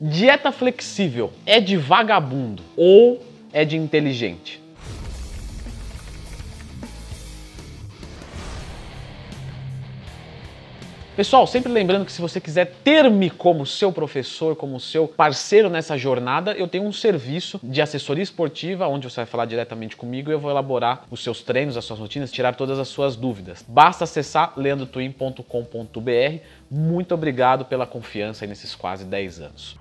Dieta flexível é de vagabundo ou é de inteligente? Pessoal, sempre lembrando que se você quiser ter-me como seu professor, como seu parceiro nessa jornada, eu tenho um serviço de assessoria esportiva onde você vai falar diretamente comigo e eu vou elaborar os seus treinos, as suas rotinas, tirar todas as suas dúvidas. Basta acessar leandrotwin.com.br. Muito obrigado pela confiança nesses quase 10 anos.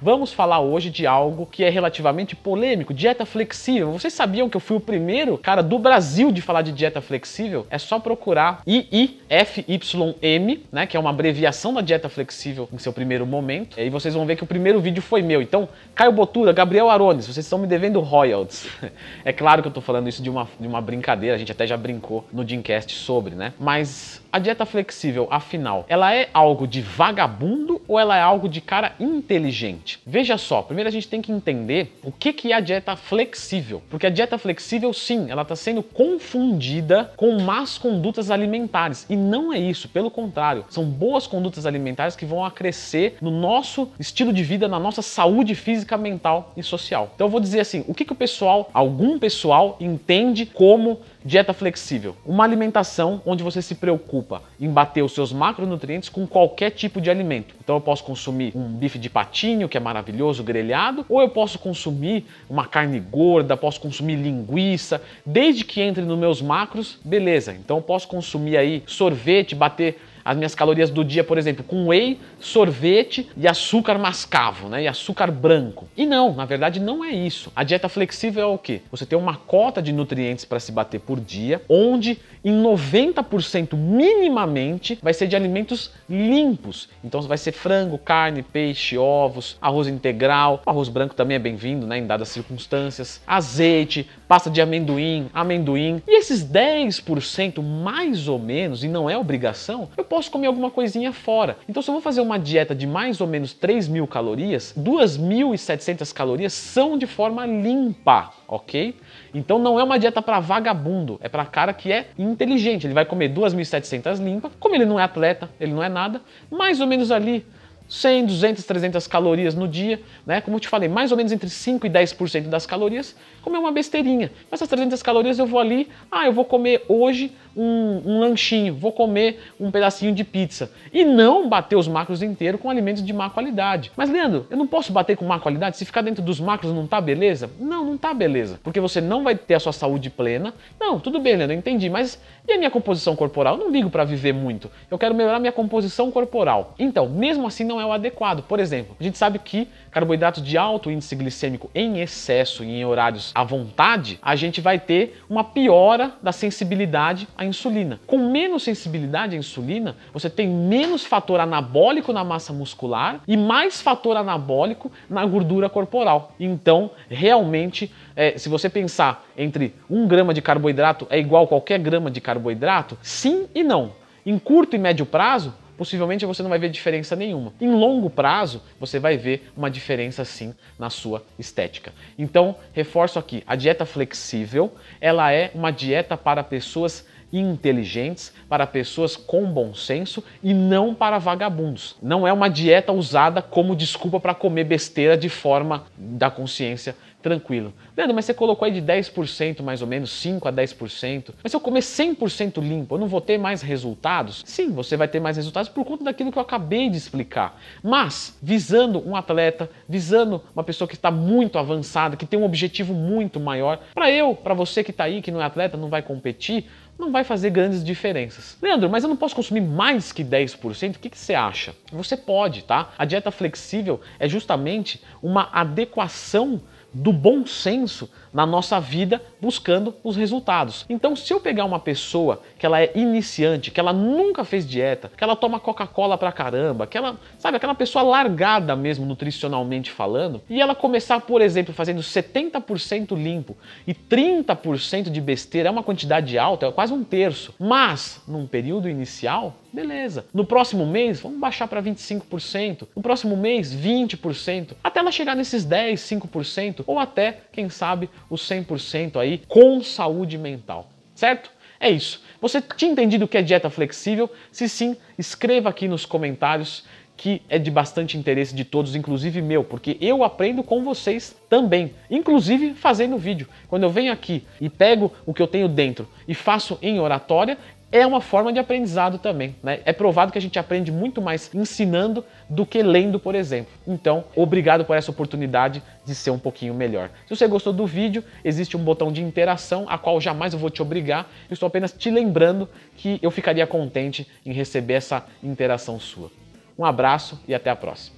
Vamos falar hoje de algo que é relativamente polêmico, dieta flexível. Vocês sabiam que eu fui o primeiro cara do Brasil de falar de dieta flexível? É só procurar IIFYM, né, que é uma abreviação da dieta flexível em seu primeiro momento. E vocês vão ver que o primeiro vídeo foi meu. Então, Caio Botura, Gabriel Arones, vocês estão me devendo royalties. É claro que eu estou falando isso de uma, de uma brincadeira, a gente até já brincou no Dreamcast sobre, né? Mas a dieta flexível, afinal, ela é algo de vagabundo ou ela é algo de cara inteligente? Veja só, primeiro a gente tem que entender o que, que é a dieta flexível. Porque a dieta flexível, sim, ela está sendo confundida com más condutas alimentares. E não é isso, pelo contrário, são boas condutas alimentares que vão acrescer no nosso estilo de vida, na nossa saúde física, mental e social. Então eu vou dizer assim, o que, que o pessoal, algum pessoal, entende como dieta flexível? Uma alimentação onde você se preocupa em bater os seus macronutrientes com qualquer tipo de alimento. Então eu posso consumir um bife de patinho, que é maravilhoso, grelhado, ou eu posso consumir uma carne gorda, posso consumir linguiça, desde que entre nos meus macros, beleza. Então eu posso consumir aí sorvete, bater as minhas calorias do dia, por exemplo, com whey, sorvete e açúcar mascavo, né? E açúcar branco. E não, na verdade não é isso. A dieta flexível é o quê? Você tem uma cota de nutrientes para se bater por dia, onde em 90% minimamente vai ser de alimentos limpos. Então vai ser frango, carne, peixe, ovos, arroz integral, o arroz branco também é bem-vindo, né, em dadas circunstâncias, azeite, pasta de amendoim, amendoim. E esses 10% mais ou menos, e não é obrigação, eu posso comer alguma coisinha fora. Então se eu vou fazer uma dieta de mais ou menos 3 mil calorias, 2.700 calorias são de forma limpa, ok? Então não é uma dieta para vagabundo, é para cara que é inteligente. Ele vai comer 2.700 limpa, como ele não é atleta, ele não é nada, mais ou menos ali 100, 200, 300 calorias no dia, né? Como eu te falei, mais ou menos entre 5 e 10% das calorias, comer uma besteirinha. Essas 300 calorias eu vou ali, ah, eu vou comer hoje um, um, lanchinho, vou comer um pedacinho de pizza. E não bater os macros inteiros com alimentos de má qualidade. Mas, Leandro, eu não posso bater com má qualidade? Se ficar dentro dos macros não tá beleza? Não, não tá beleza. Porque você não vai ter a sua saúde plena. Não, tudo bem, Leandro, entendi. Mas e a minha composição corporal? Eu não ligo para viver muito. Eu quero melhorar minha composição corporal. Então, mesmo assim, não é o adequado. Por exemplo, a gente sabe que carboidratos de alto índice glicêmico em excesso e em horários à vontade, a gente vai ter uma piora da sensibilidade à insulina. Com menos sensibilidade à insulina, você tem menos fator anabólico na massa muscular e mais fator anabólico na gordura corporal. Então, realmente, é, se você pensar entre um grama de carboidrato é igual a qualquer grama de carboidrato, sim e não. Em curto e médio prazo, possivelmente você não vai ver diferença nenhuma. Em longo prazo, você vai ver uma diferença sim na sua estética. Então, reforço aqui, a dieta flexível, ela é uma dieta para pessoas inteligentes, para pessoas com bom senso e não para vagabundos. Não é uma dieta usada como desculpa para comer besteira de forma da consciência tranquilo. Leandro, mas você colocou aí de 10% mais ou menos, 5 a 10%. Mas se eu comer 100% limpo, eu não vou ter mais resultados? Sim, você vai ter mais resultados por conta daquilo que eu acabei de explicar. Mas visando um atleta, visando uma pessoa que está muito avançada, que tem um objetivo muito maior, para eu, para você que está aí, que não é atleta, não vai competir, não vai fazer grandes diferenças. Leandro, mas eu não posso consumir mais que 10%? O que, que você acha? Você pode, tá? A dieta flexível é justamente uma adequação do bom senso na nossa vida buscando os resultados. Então, se eu pegar uma pessoa que ela é iniciante, que ela nunca fez dieta, que ela toma Coca-Cola pra caramba, que ela, sabe, aquela pessoa largada mesmo nutricionalmente falando, e ela começar, por exemplo, fazendo 70% limpo e 30% de besteira, é uma quantidade alta, é quase um terço. Mas, num período inicial, beleza. No próximo mês, vamos baixar para 25%. No próximo mês, 20%. Até ela chegar nesses 10, 5%, ou até, quem sabe, os 100% aí com saúde mental, certo? É isso. Você tinha entendido o que é dieta flexível? Se sim, escreva aqui nos comentários que é de bastante interesse de todos, inclusive meu, porque eu aprendo com vocês também, inclusive fazendo vídeo. Quando eu venho aqui e pego o que eu tenho dentro e faço em oratória, é uma forma de aprendizado também. Né? É provado que a gente aprende muito mais ensinando do que lendo, por exemplo. Então, obrigado por essa oportunidade de ser um pouquinho melhor. Se você gostou do vídeo, existe um botão de interação, a qual jamais eu vou te obrigar. Eu estou apenas te lembrando que eu ficaria contente em receber essa interação sua. Um abraço e até a próxima.